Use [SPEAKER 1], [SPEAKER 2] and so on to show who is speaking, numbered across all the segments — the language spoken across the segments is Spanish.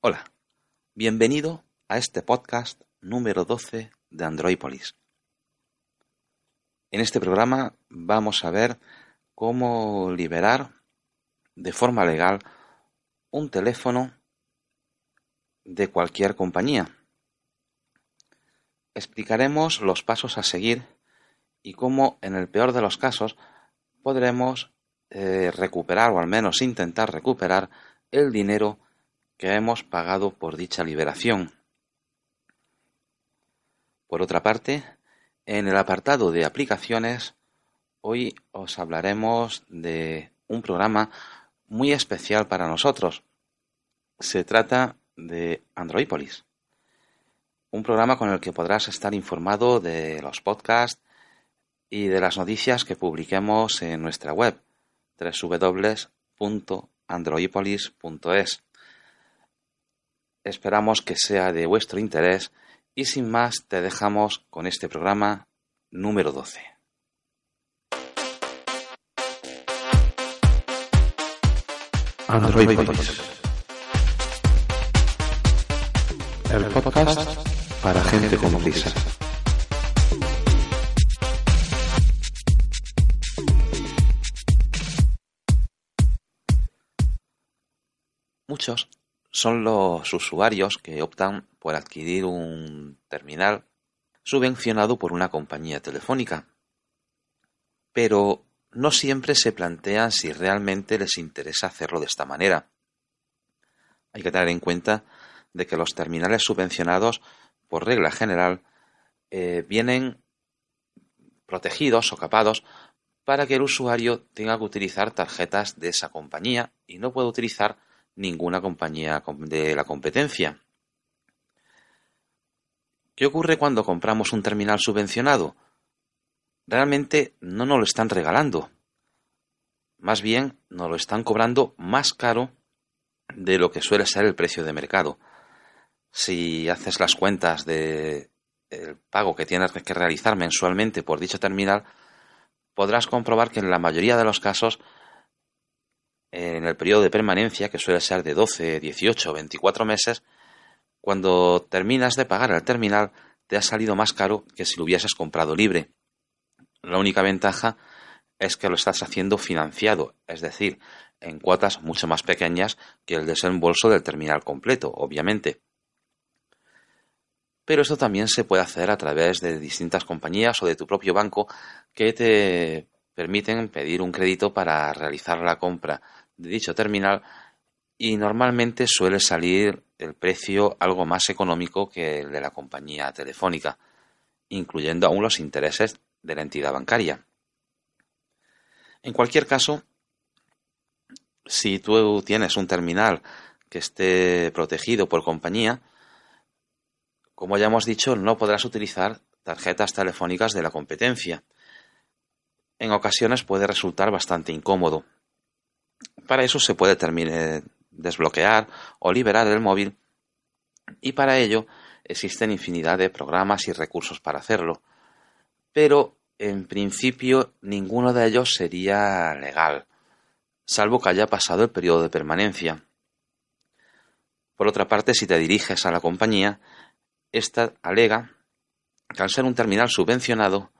[SPEAKER 1] Hola, bienvenido a este podcast número 12 de Androipolis. En este programa vamos a ver cómo liberar de forma legal un teléfono de cualquier compañía. Explicaremos los pasos a seguir y cómo, en el peor de los casos, podremos eh, recuperar o al menos intentar recuperar el dinero que hemos pagado por dicha liberación. Por otra parte, en el apartado de aplicaciones, hoy os hablaremos de un programa muy especial para nosotros. Se trata de Androipolis, un programa con el que podrás estar informado de los podcasts y de las noticias que publiquemos en nuestra web www.androipolis.es. Esperamos que sea de vuestro interés y sin más te dejamos con este programa número 12.
[SPEAKER 2] Android El podcast para gente como Lisa.
[SPEAKER 1] Son los usuarios que optan por adquirir un terminal subvencionado por una compañía telefónica. Pero no siempre se plantean si realmente les interesa hacerlo de esta manera. Hay que tener en cuenta de que los terminales subvencionados, por regla general, eh, vienen protegidos o capados para que el usuario tenga que utilizar tarjetas de esa compañía y no pueda utilizar ninguna compañía de la competencia. ¿Qué ocurre cuando compramos un terminal subvencionado? Realmente no nos lo están regalando. Más bien nos lo están cobrando más caro de lo que suele ser el precio de mercado. Si haces las cuentas de pago que tienes que realizar mensualmente por dicho terminal, podrás comprobar que en la mayoría de los casos en el periodo de permanencia, que suele ser de 12, 18 o 24 meses, cuando terminas de pagar el terminal, te ha salido más caro que si lo hubieses comprado libre. La única ventaja es que lo estás haciendo financiado, es decir, en cuotas mucho más pequeñas que el desembolso del terminal completo, obviamente. Pero esto también se puede hacer a través de distintas compañías o de tu propio banco que te permiten pedir un crédito para realizar la compra de dicho terminal y normalmente suele salir el precio algo más económico que el de la compañía telefónica, incluyendo aún los intereses de la entidad bancaria. En cualquier caso, si tú tienes un terminal que esté protegido por compañía, como ya hemos dicho, no podrás utilizar tarjetas telefónicas de la competencia. En ocasiones puede resultar bastante incómodo, para eso se puede terminar, desbloquear o liberar el móvil y para ello existen infinidad de programas y recursos para hacerlo. Pero en principio ninguno de ellos sería legal, salvo que haya pasado el periodo de permanencia. Por otra parte, si te diriges a la compañía, esta alega que al ser un terminal subvencionado,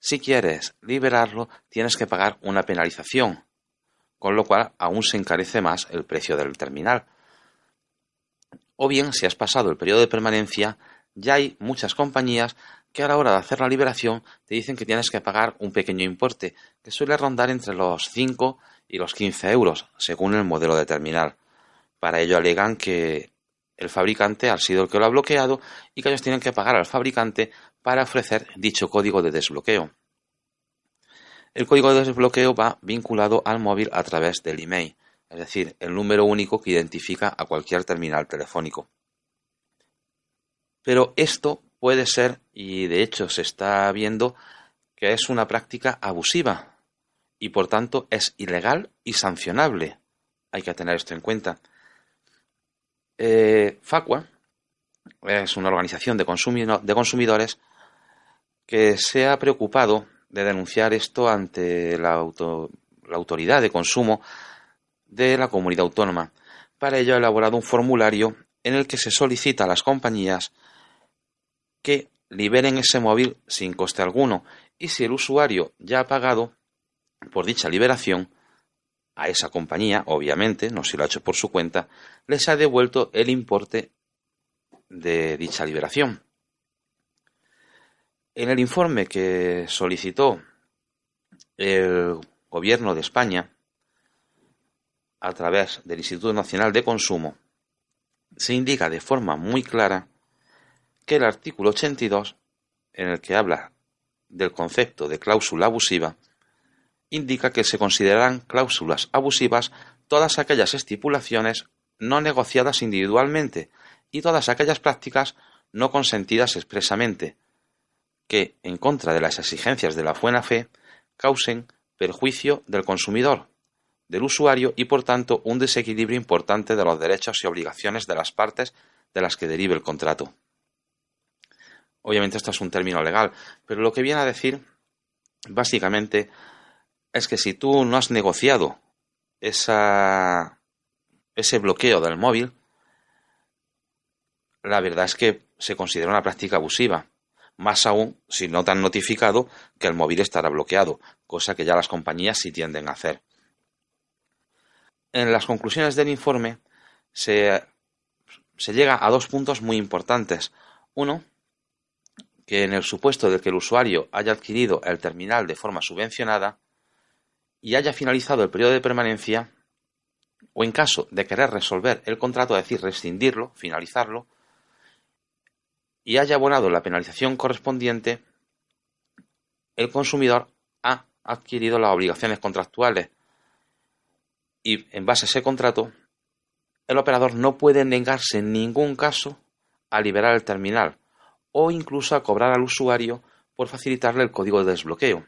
[SPEAKER 1] si quieres liberarlo, tienes que pagar una penalización, con lo cual aún se encarece más el precio del terminal. O bien, si has pasado el periodo de permanencia, ya hay muchas compañías que a la hora de hacer la liberación te dicen que tienes que pagar un pequeño importe, que suele rondar entre los 5 y los 15 euros, según el modelo de terminal. Para ello alegan que el fabricante ha sido el que lo ha bloqueado y que ellos tienen que pagar al fabricante para ofrecer dicho código de desbloqueo. El código de desbloqueo va vinculado al móvil a través del email, es decir, el número único que identifica a cualquier terminal telefónico. Pero esto puede ser, y de hecho se está viendo, que es una práctica abusiva y por tanto es ilegal y sancionable. Hay que tener esto en cuenta. Eh, Facua es una organización de, de consumidores que se ha preocupado de denunciar esto ante la, autoridad de consumo de la comunidad autónoma. Para ello ha elaborado un formulario en el que se solicita a las compañías que liberen ese móvil sin coste alguno y si el usuario ya ha pagado por dicha liberación, a esa compañía, obviamente, no si lo ha hecho por su cuenta, les ha devuelto el importe de dicha liberación. En el informe que solicitó el Gobierno de España a través del Instituto Nacional de Consumo, se indica de forma muy clara que el artículo 82, en el que habla del concepto de cláusula abusiva, indica que se considerarán cláusulas abusivas todas aquellas estipulaciones no negociadas individualmente y todas aquellas prácticas no consentidas expresamente, que, en contra de las exigencias de la buena fe, causen perjuicio del consumidor, del usuario y, por tanto, un desequilibrio importante de los derechos y obligaciones de las partes de las que derive el contrato. Obviamente esto es un término legal, pero lo que viene a decir, básicamente, es que si tú no has negociado ese bloqueo del móvil, la verdad es que se considera una práctica abusiva. Más aún si no te han notificado que el móvil estará bloqueado, cosa que ya las compañías sí tienden a hacer. En las conclusiones del informe se, se llega a dos puntos muy importantes. Uno, que en el supuesto de que el usuario haya adquirido el terminal de forma subvencionada, y haya finalizado el periodo de permanencia, o en caso de querer resolver el contrato, es decir, rescindirlo, finalizarlo, y haya abonado la penalización correspondiente, el consumidor ha adquirido las obligaciones contractuales y en base a ese contrato, el operador no puede negarse en ningún caso a liberar el terminal o incluso a cobrar al usuario por facilitarle el código de desbloqueo.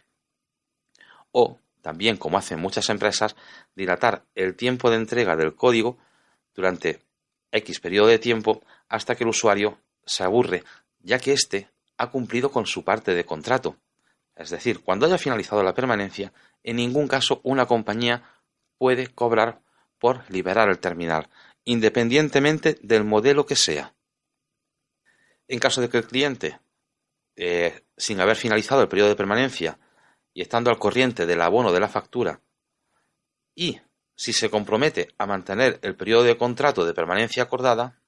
[SPEAKER 1] O, también como hacen muchas empresas, dilatar el tiempo de entrega del código durante X periodo de tiempo hasta que el usuario se aburre, ya que éste ha cumplido con su parte de contrato. Es decir, cuando haya finalizado la permanencia, en ningún caso una compañía puede cobrar por liberar el terminal, independientemente del modelo que sea. En caso de que el cliente, eh, sin haber finalizado el periodo de permanencia, y estando al corriente del abono de la factura, y si se compromete a mantener el periodo de contrato de permanencia acordada,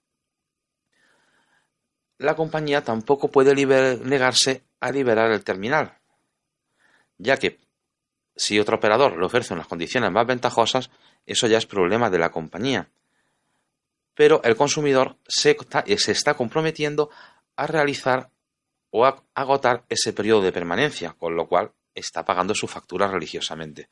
[SPEAKER 1] la compañía tampoco puede negarse a liberar el terminal, ya que si otro operador le ofrece unas condiciones más ventajosas, eso ya es problema de la compañía. Pero el consumidor se está comprometiendo a realizar o a agotar ese periodo de permanencia, con lo cual está pagando su factura religiosamente.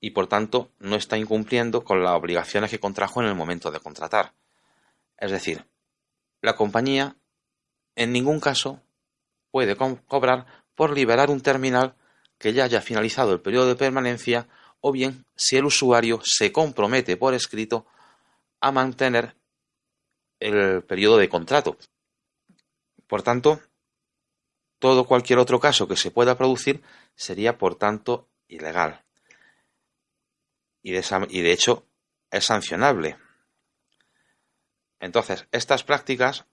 [SPEAKER 1] Y por tanto no está incumpliendo con las obligaciones que contrajo en el momento de contratar. Es decir, la compañía en ningún caso puede cobrar por liberar un terminal que ya haya finalizado el periodo de permanencia o bien si el usuario se compromete por escrito a mantener el periodo de contrato. Por tanto, todo cualquier otro caso que se pueda producir sería, por tanto, ilegal. Y de, hecho, es sancionable. Entonces, estas prácticas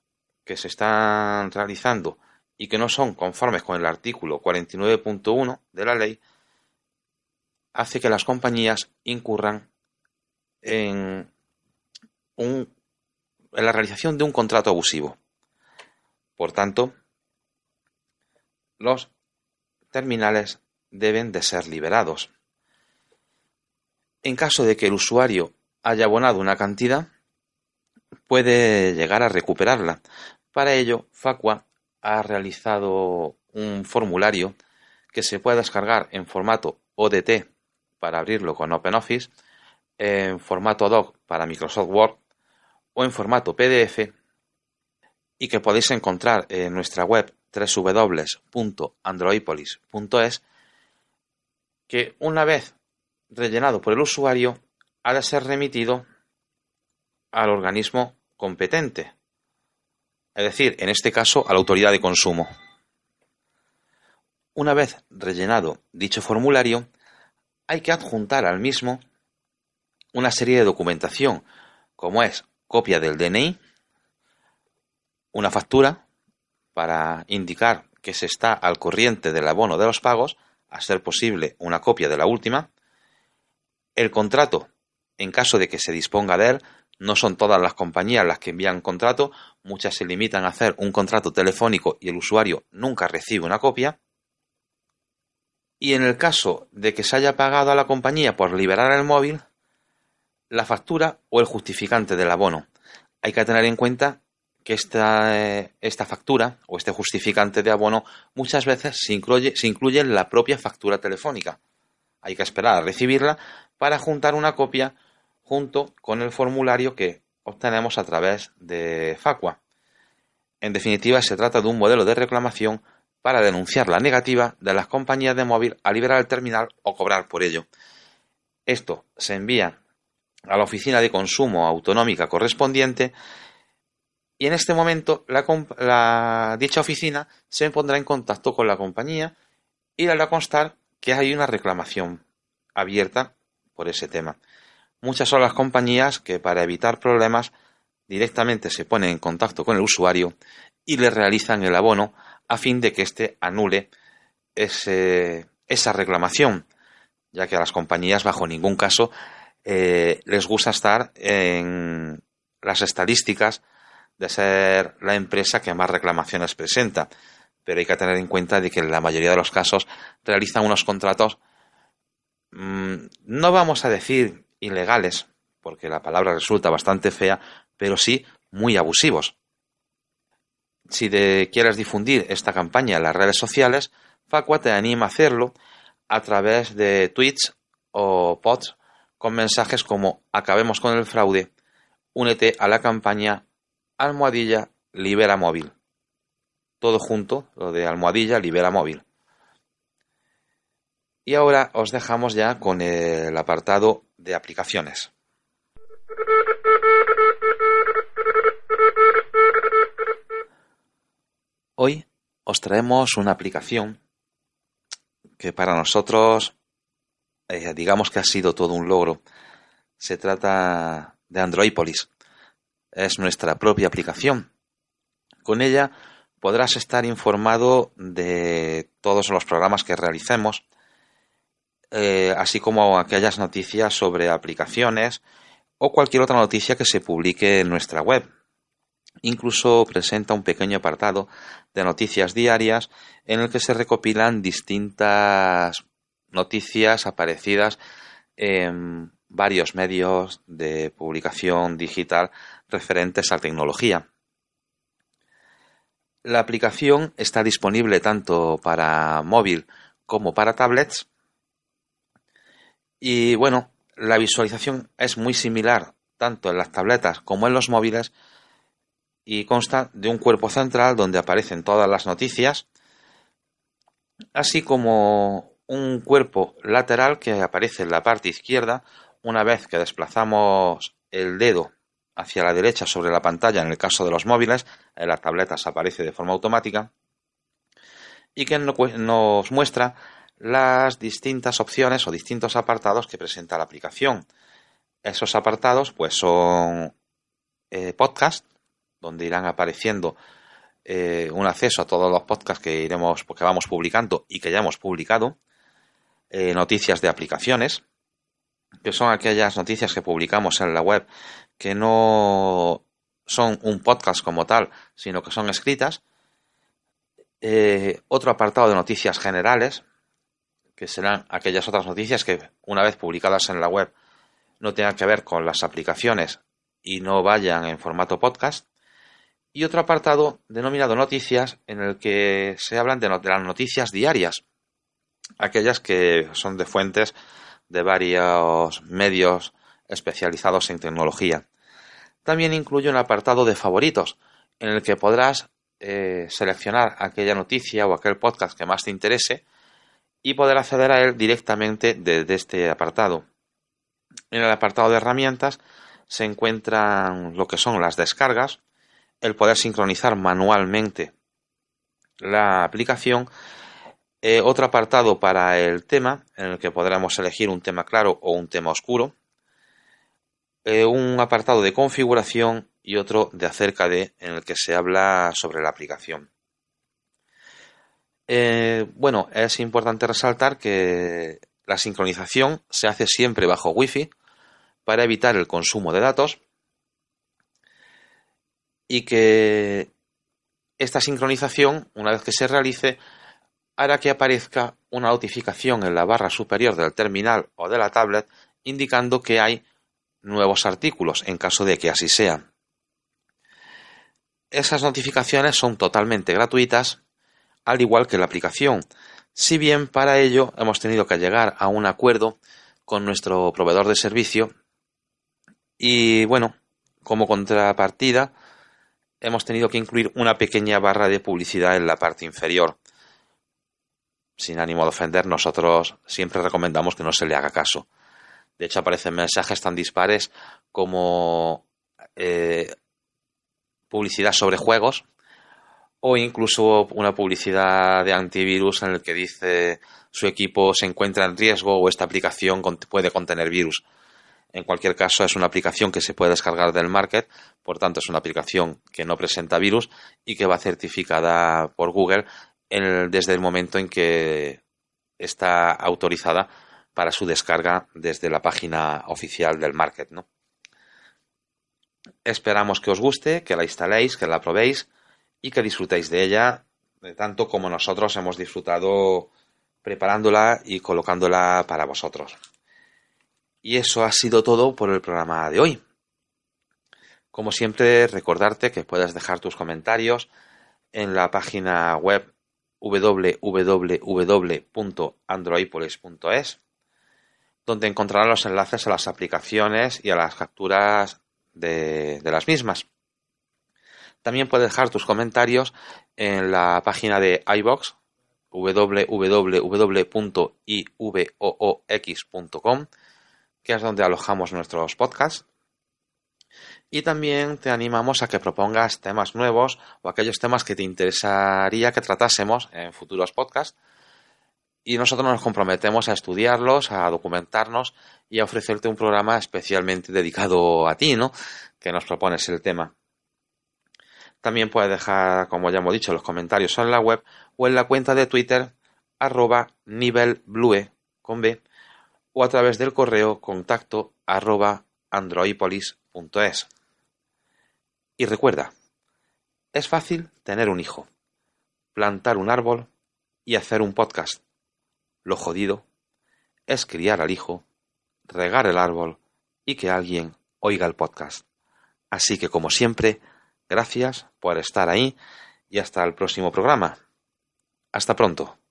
[SPEAKER 1] que se están realizando y que no son conformes con el artículo 49.1 de la ley, hace que las compañías incurran en, en la realización de un contrato abusivo. Por tanto, los terminales deben de ser liberados. En caso de que el usuario haya abonado una cantidad, puede llegar a recuperarla. Para ello, Facua ha realizado un formulario que se puede descargar en formato ODT para abrirlo con OpenOffice, en formato doc para Microsoft Word o en formato PDF y que podéis encontrar en nuestra web www.androipolis.es que una vez rellenado por el usuario ha de ser remitido al organismo competente, es decir, en este caso a la autoridad de consumo. Una vez rellenado dicho formulario, hay que adjuntar al mismo una serie de documentación, como es copia del DNI, una factura para indicar que se está al corriente del abono de los pagos, a ser posible una copia de la última, el contrato, en caso de que se disponga de él, no son todas las compañías las que envían contrato, muchas se limitan a hacer un contrato telefónico y el usuario nunca recibe una copia. Y en el caso de que se haya pagado a la compañía por liberar el móvil, la factura o el justificante del abono. Hay que tener en cuenta que esta, eh, esta factura o este justificante de abono muchas veces se incluye, se incluye en la propia factura telefónica. Hay que esperar a recibirla para juntar una copia junto con el formulario que obtenemos a través de Facua. En definitiva, se trata de un modelo de reclamación para denunciar la negativa de las compañías de móvil a liberar el terminal o cobrar por ello. Esto se envía a la oficina de consumo autonómica correspondiente y en este momento la, dicha oficina se pondrá en contacto con la compañía y le hará constar que hay una reclamación abierta por ese tema. Muchas son las compañías que para evitar problemas directamente se ponen en contacto con el usuario y le realizan el abono a fin de que éste anule esa reclamación, ya que a las compañías bajo ningún caso eh, les gusta estar en las estadísticas de ser la empresa que más reclamaciones presenta. Pero hay que tener en cuenta de que en la mayoría de los casos realizan unos contratos, mm, no vamos a decir ilegales, porque la palabra resulta bastante fea, pero sí muy abusivos. Si quieres difundir esta campaña en las redes sociales, Facua te anima a hacerlo a través de tweets o pods con mensajes como acabemos con el fraude, únete a la campaña almohadilla libera móvil. Todo junto, lo de almohadilla libera móvil. Y ahora os dejamos ya con el apartado de aplicaciones. Hoy os traemos una aplicación que para nosotros eh, digamos que ha sido todo un logro. Se trata de Androidpolis es nuestra propia aplicación. Con ella podrás estar informado de todos los programas que realicemos, eh, así como aquellas noticias sobre aplicaciones o cualquier otra noticia que se publique en nuestra web. Incluso presenta un pequeño apartado de noticias diarias en el que se recopilan distintas noticias aparecidas en varios medios de publicación digital referentes a tecnología. La aplicación está disponible tanto para móvil como para tablets. Y bueno, la visualización es muy similar tanto en las tabletas como en los móviles y consta de un cuerpo central donde aparecen todas las noticias, así como un cuerpo lateral que aparece en la parte izquierda una vez que desplazamos el dedo hacia la derecha sobre la pantalla en el caso de los móviles, en las tabletas aparece de forma automática, y que nos muestra las distintas opciones o distintos apartados que presenta la aplicación. Esos apartados pues son eh, podcast, donde irán apareciendo eh, un acceso a todos los podcasts que iremos, que vamos publicando y que ya hemos publicado, eh, noticias de aplicaciones, que son aquellas noticias que publicamos en la web que no son un podcast como tal, sino que son escritas. Otro apartado de noticias generales, que serán aquellas otras noticias que una vez publicadas en la web no tengan que ver con las aplicaciones y no vayan en formato podcast. Y otro apartado denominado noticias en el que se hablan de, las noticias diarias, aquellas que son de fuentes de varios medios especializados en tecnología. También incluye un apartado de favoritos, en el que podrás eh, seleccionar aquella noticia o aquel podcast que más te interese y poder acceder a él directamente desde este apartado. En el apartado de herramientas se encuentran lo que son las descargas, el poder sincronizar manualmente la aplicación eh, otro apartado para el tema, en el que podremos elegir un tema claro o un tema oscuro. eh, un apartado de configuración y otro de acerca de, en el que se habla sobre la aplicación. Eh, bueno, es importante resaltar que la sincronización se hace siempre bajo Wi-Fi para evitar el consumo de datos y que esta sincronización, una vez que se realice, hará que aparezca una notificación en la barra superior del terminal o de la tablet indicando que hay nuevos artículos en caso de que así sea. Esas notificaciones son totalmente gratuitas, al igual que la aplicación, si bien para ello hemos tenido que llegar a un acuerdo con nuestro proveedor de servicio y bueno, como contrapartida hemos tenido que incluir una pequeña barra de publicidad en la parte inferior. Sin ánimo de ofender, nosotros siempre recomendamos que no se le haga caso. De hecho, aparecen mensajes tan dispares como eh, publicidad sobre juegos o incluso una publicidad de antivirus en el que dice su equipo se encuentra en riesgo o esta aplicación puede contener virus. En cualquier caso, es una aplicación que se puede descargar del market, por tanto, es una aplicación que no presenta virus y que va certificada por Google desde el momento en que está autorizada para su descarga desde la página oficial del market. ¿no? Esperamos que os guste, que la instaléis, que la probéis y que disfrutéis de ella, tanto como nosotros hemos disfrutado preparándola y colocándola para vosotros. Y eso ha sido todo por el programa de hoy. Como siempre, recordarte que puedes dejar tus comentarios en la página web www.androipolis.es, donde encontrarás los enlaces a las aplicaciones y a las capturas de las mismas. También puedes dejar tus comentarios en la página de iBox www.ivoox.com que es donde alojamos nuestros podcasts. Y también te animamos a que propongas temas nuevos o aquellos temas que te interesaría que tratásemos en futuros podcasts. Y nosotros nos comprometemos a estudiarlos, a documentarnos y a ofrecerte un programa especialmente dedicado a ti, ¿no? Que nos propones el tema. También puedes dejar, como ya hemos dicho, los comentarios en la web o en la cuenta de Twitter arroba nivelblue con B o a través del correo contacto arroba androipolis.es. Y recuerda, es fácil tener un hijo, plantar un árbol y hacer un podcast. Lo jodido es criar al hijo, regar el árbol y que alguien oiga el podcast. Así que como siempre, gracias por estar ahí y hasta el próximo programa. Hasta pronto.